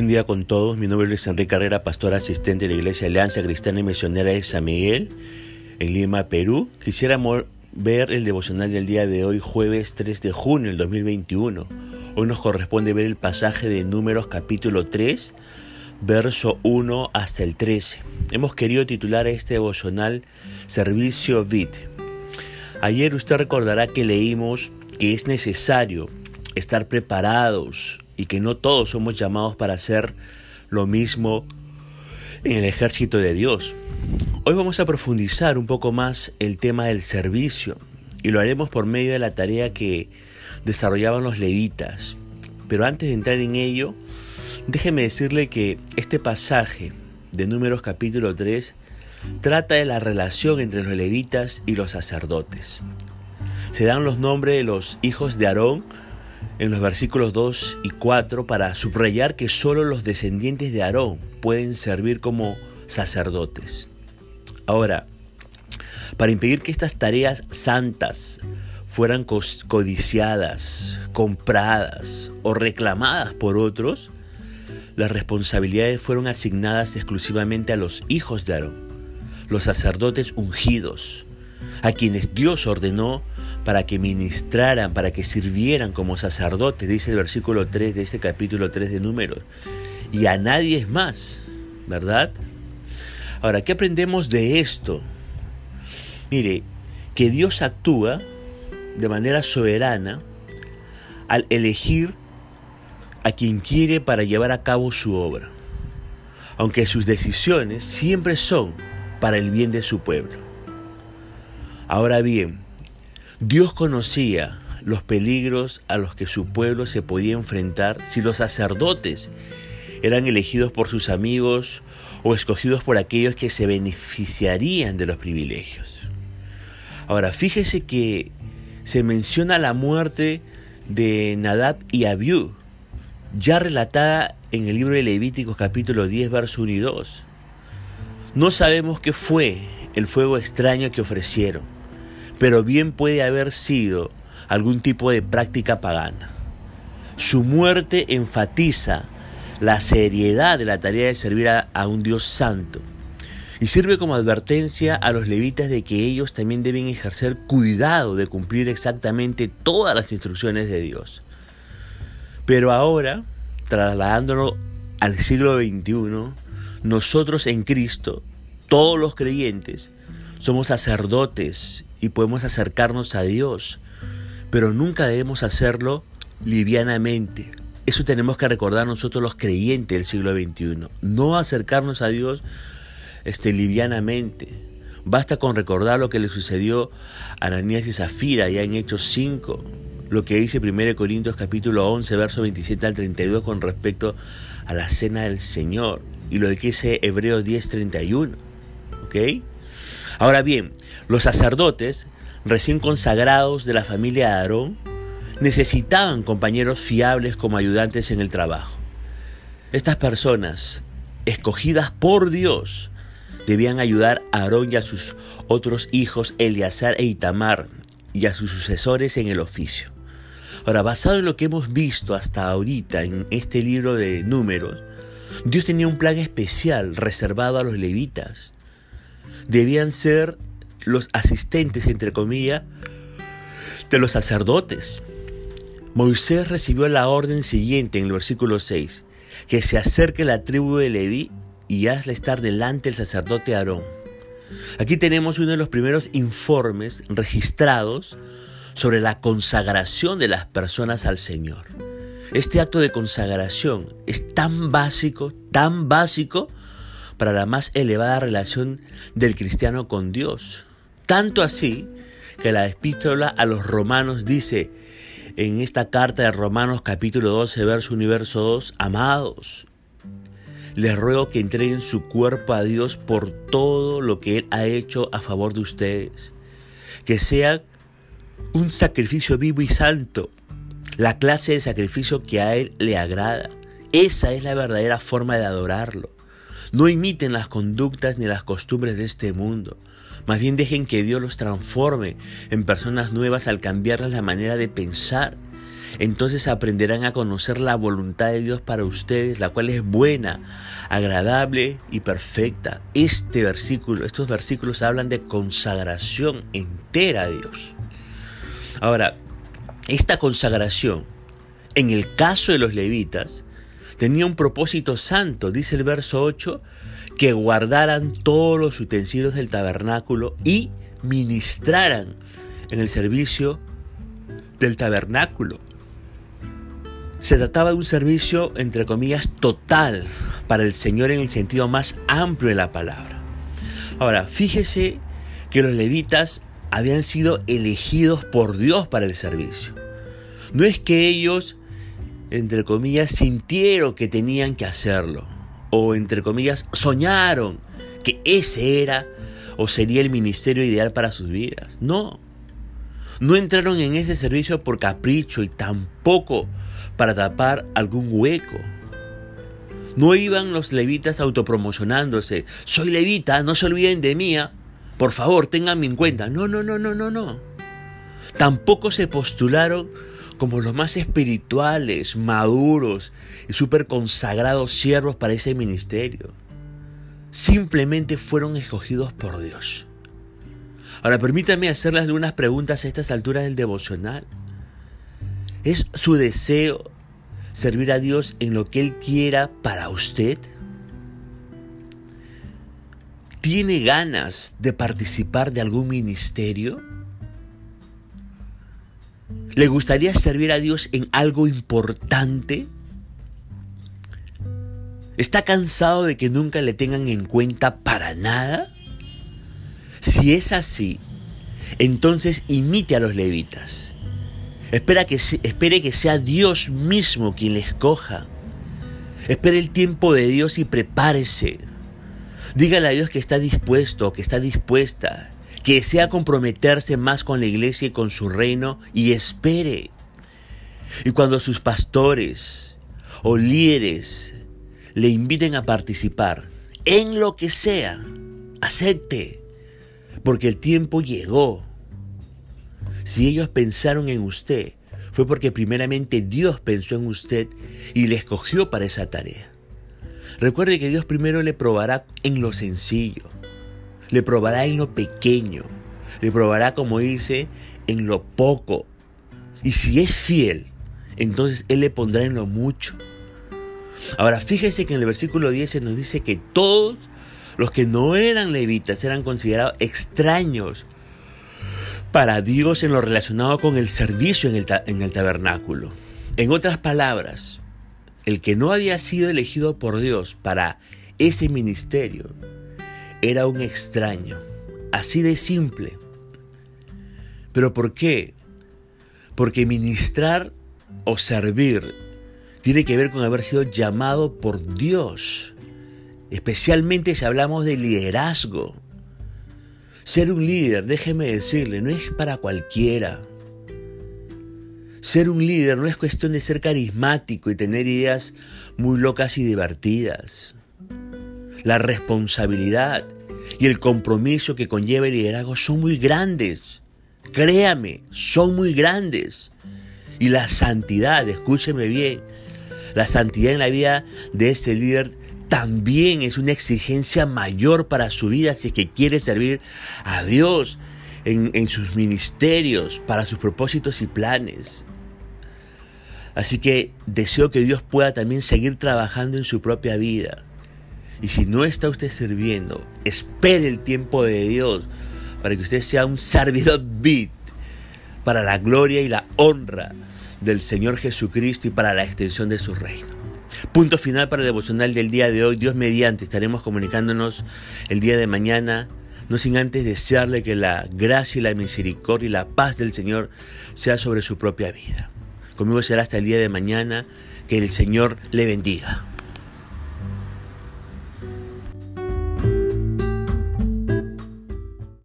Buen día con todos, mi nombre es Enrique Carrera, pastor asistente de la Iglesia Alianza Cristiana y Misionera de San Miguel, en Lima, Perú. Quisiera ver el devocional del día de hoy, jueves 3 de junio del 2021. Hoy nos corresponde ver el pasaje de Números capítulo 3, verso 1 hasta el 13. Hemos querido titular a este devocional Servicio Vid. Ayer usted recordará que leímos que es necesario estar preparados y que no todos somos llamados para hacer lo mismo en el ejército de Dios. Hoy vamos a profundizar un poco más el tema del servicio y lo haremos por medio de la tarea que desarrollaban los levitas. Pero antes de entrar en ello, déjeme decirle que este pasaje de Números capítulo 3 trata de la relación entre los levitas y los sacerdotes. Se dan los nombres de los hijos de Aarón en los versículos 2 y 4 para subrayar que solo los descendientes de Aarón pueden servir como sacerdotes. Ahora, para impedir que estas tareas santas fueran codiciadas, compradas o reclamadas por otros, las responsabilidades fueron asignadas exclusivamente a los hijos de Aarón, los sacerdotes ungidos, a quienes Dios ordenó para que ministraran, para que sirvieran como sacerdotes, dice el versículo 3 de este capítulo 3 de Números. Y a nadie es más, ¿verdad? Ahora, ¿qué aprendemos de esto? Mire, que Dios actúa de manera soberana al elegir a quien quiere para llevar a cabo su obra, aunque sus decisiones siempre son para el bien de su pueblo. Ahora bien, Dios conocía los peligros a los que su pueblo se podía enfrentar si los sacerdotes eran elegidos por sus amigos o escogidos por aquellos que se beneficiarían de los privilegios. Ahora, fíjese que se menciona la muerte de Nadab y Abiú, ya relatada en el libro de Levíticos capítulo 10, verso 1 y 2. No sabemos qué fue el fuego extraño que ofrecieron pero bien puede haber sido algún tipo de práctica pagana. Su muerte enfatiza la seriedad de la tarea de servir a, un Dios santo y sirve como advertencia a los levitas de que ellos también deben ejercer cuidado de cumplir exactamente todas las instrucciones de Dios. Pero ahora, trasladándolo al siglo XXI, nosotros en Cristo, todos los creyentes, somos sacerdotes y podemos acercarnos a Dios, pero nunca debemos hacerlo livianamente. Eso tenemos que recordar nosotros los creyentes del siglo XXI. No acercarnos a Dios este, livianamente. Basta con recordar lo que le sucedió a Ananías y Zafira ya en Hechos 5, lo que dice 1 Corintios capítulo 11, verso 27 al 32 con respecto a la cena del Señor y lo que dice Hebreos 10, 31. ¿Ok? Ahora bien, los sacerdotes, recién consagrados de la familia de Aarón, necesitaban compañeros fiables como ayudantes en el trabajo. Estas personas, escogidas por Dios, debían ayudar a Aarón y a sus otros hijos, Eleazar e Itamar, y a sus sucesores en el oficio. Ahora, basado en lo que hemos visto hasta ahorita en este libro de números, Dios tenía un plan especial reservado a los levitas debían ser los asistentes, entre comillas, de los sacerdotes. Moisés recibió la orden siguiente en el versículo 6, que se acerque la tribu de Leví y hazle estar delante el sacerdote Aarón. Aquí tenemos uno de los primeros informes registrados sobre la consagración de las personas al Señor. Este acto de consagración es tan básico, tan básico, para la más elevada relación del cristiano con Dios. Tanto así que la epístola a los romanos dice en esta carta de Romanos capítulo 12, verso 1 y verso 2, amados, les ruego que entreguen su cuerpo a Dios por todo lo que Él ha hecho a favor de ustedes. Que sea un sacrificio vivo y santo, la clase de sacrificio que a Él le agrada. Esa es la verdadera forma de adorarlo. No imiten las conductas ni las costumbres de este mundo. Más bien dejen que Dios los transforme en personas nuevas al cambiarles la manera de pensar. entonces aprenderán a conocer la voluntad de Dios para ustedes, la cual es buena, agradable y perfecta. Este versículo, estos versículos hablan de consagración entera a Dios. Ahora, esta consagración, en el caso de los levitas, tenía un propósito santo, dice el verso 8, que guardaran todos los utensilios del tabernáculo y ministraran en el servicio del tabernáculo. Se trataba de un servicio, entre comillas, total para el Señor en el sentido más amplio de la palabra. Ahora, fíjese que los levitas habían sido elegidos por Dios para el servicio. No es que ellos, entre comillas, sintieron que tenían que hacerlo, o entre comillas, soñaron que ese era o sería el ministerio ideal para sus vidas. No, no entraron en ese servicio por capricho y tampoco para tapar algún hueco. No iban los levitas autopromocionándose. Soy levita, no se olviden de mí. ¿ah? Por favor, ténganme en cuenta. No, no, no, no, no, no. Tampoco se postularon como los más espirituales, maduros y súper consagrados siervos para ese ministerio. Simplemente fueron escogidos por Dios. Ahora permítame hacerles algunas preguntas a estas alturas del devocional. ¿Es su deseo servir a Dios en lo que Él quiera para usted? ¿Tiene ganas de participar de algún ministerio? ¿Le gustaría servir a Dios en algo importante? ¿Está cansado de que nunca le tengan en cuenta para nada? Si es así, entonces imite a los levitas. Espera que, espere que sea Dios mismo quien le escoja. Espere el tiempo de Dios y prepárese. Dígale a Dios que está dispuesto, que está dispuesta, que desea comprometerse más con la iglesia y con su reino y espere. Y cuando sus pastores o líderes le inviten a participar en lo que sea, acepte porque el tiempo llegó. Si ellos pensaron en usted, fue porque primeramente Dios pensó en usted y le escogió para esa tarea. Recuerde que Dios primero le probará en lo sencillo, le probará en lo pequeño, le probará, como dice, en lo poco. Y si es fiel, entonces Él le pondrá en lo mucho. Ahora fíjese que en el versículo 10 se nos dice que todos los que no eran levitas eran considerados extraños para Dios en lo relacionado con el servicio en el, en el tabernáculo. En otras palabras, el que no había sido elegido por Dios para ese ministerio era un extraño, así de simple. ¿Pero por qué? Porque ministrar o servir tiene que ver con haber sido llamado por Dios especialmente si hablamos de liderazgo. Ser un líder, déjeme decirle, no es para cualquiera. Ser un líder no es cuestión de ser carismático y tener ideas muy locas y divertidas. La responsabilidad y el compromiso que conlleva el liderazgo son muy grandes. Créame, son muy grandes. Y la santidad, escúcheme bien, la santidad en la vida de este líder también es una exigencia mayor para su vida si es que quiere servir a Dios en, sus ministerios, para sus propósitos y planes. Así que deseo que Dios pueda también seguir trabajando en su propia vida. Y si no está usted sirviendo, espere el tiempo de Dios para que usted sea un servidor bit para la gloria y la honra del Señor Jesucristo y para la extensión de su reino. Punto final para el devocional del día de hoy. Dios mediante estaremos comunicándonos el día de mañana. No sin antes desearle que la gracia y la misericordia y la paz del Señor sea sobre su propia vida. Conmigo será hasta el día de mañana. Que el Señor le bendiga.